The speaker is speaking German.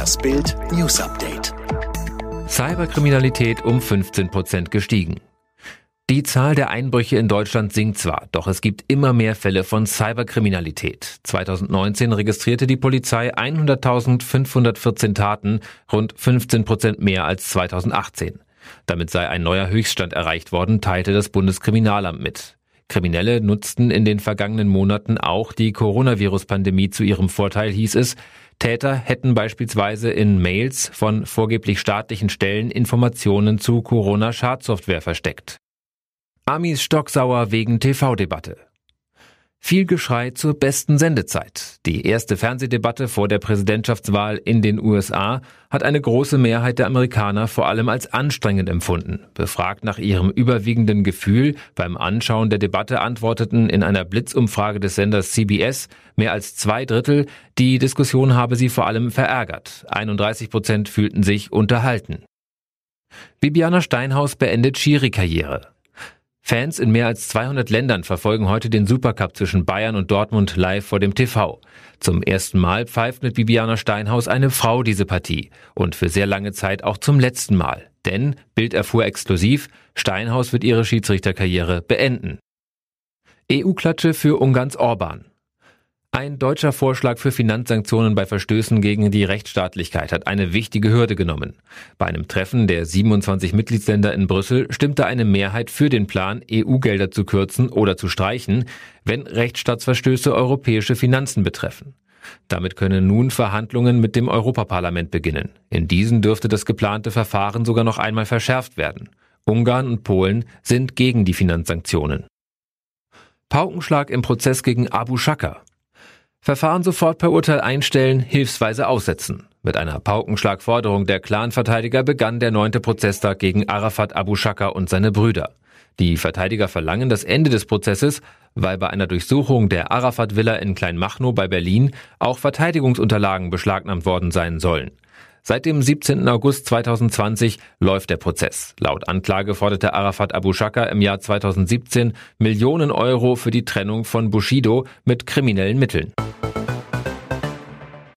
Das Bild News Update. Cyberkriminalität um 15 Prozent gestiegen. Die Zahl der Einbrüche in Deutschland sinkt zwar, doch es gibt immer mehr Fälle von Cyberkriminalität. 2019 registrierte die Polizei 100.514 Taten, rund 15 Prozent mehr als 2018. Damit sei ein neuer Höchststand erreicht worden, teilte das Bundeskriminalamt mit. Kriminelle nutzten in den vergangenen Monaten auch die Coronavirus-Pandemie zu ihrem Vorteil, hieß es. Täter hätten beispielsweise in Mails von vorgeblich staatlichen Stellen Informationen zu Corona-Schadsoftware versteckt. Amis stocksauer wegen TV-Debatte. Viel Geschrei zur besten Sendezeit. Die erste Fernsehdebatte vor der Präsidentschaftswahl in den USA hat eine große Mehrheit der Amerikaner vor allem als anstrengend empfunden. Befragt nach ihrem überwiegenden Gefühl beim Anschauen der Debatte antworteten in einer Blitzumfrage des Senders CBS mehr als zwei Drittel, die Diskussion habe sie vor allem verärgert. 31 Prozent fühlten sich unterhalten. Bibiana Steinhaus beendet Schiri-Karriere. Fans in mehr als 200 Ländern verfolgen heute den Supercup zwischen Bayern und Dortmund live vor dem TV. Zum ersten Mal pfeift mit Bibiana Steinhaus eine Frau diese Partie und für sehr lange Zeit auch zum letzten Mal. Denn, Bild erfuhr exklusiv, Steinhaus wird ihre Schiedsrichterkarriere beenden. EU-Klatsche für Ungarns Orban. Ein deutscher Vorschlag für Finanzsanktionen bei Verstößen gegen die Rechtsstaatlichkeit hat eine wichtige Hürde genommen. Bei einem Treffen der 27 Mitgliedsländer in Brüssel stimmte eine Mehrheit für den Plan, EU-Gelder zu kürzen oder zu streichen, wenn Rechtsstaatsverstöße europäische Finanzen betreffen. Damit können nun Verhandlungen mit dem Europaparlament beginnen. In diesen dürfte das geplante Verfahren sogar noch einmal verschärft werden. Ungarn und Polen sind gegen die Finanzsanktionen. Paukenschlag im Prozess gegen Abu Shaka. Verfahren sofort per Urteil einstellen, hilfsweise aussetzen. Mit einer Paukenschlagforderung der Clanverteidiger begann der neunte Prozesstag gegen Arafat Abu Shaka und seine Brüder. Die Verteidiger verlangen das Ende des Prozesses, weil bei einer Durchsuchung der Arafat-Villa in Kleinmachnow bei Berlin auch Verteidigungsunterlagen beschlagnahmt worden sein sollen. Seit dem 17. August 2020 läuft der Prozess. Laut Anklage forderte Arafat Abu Shaka im Jahr 2017 Millionen Euro für die Trennung von Bushido mit kriminellen Mitteln.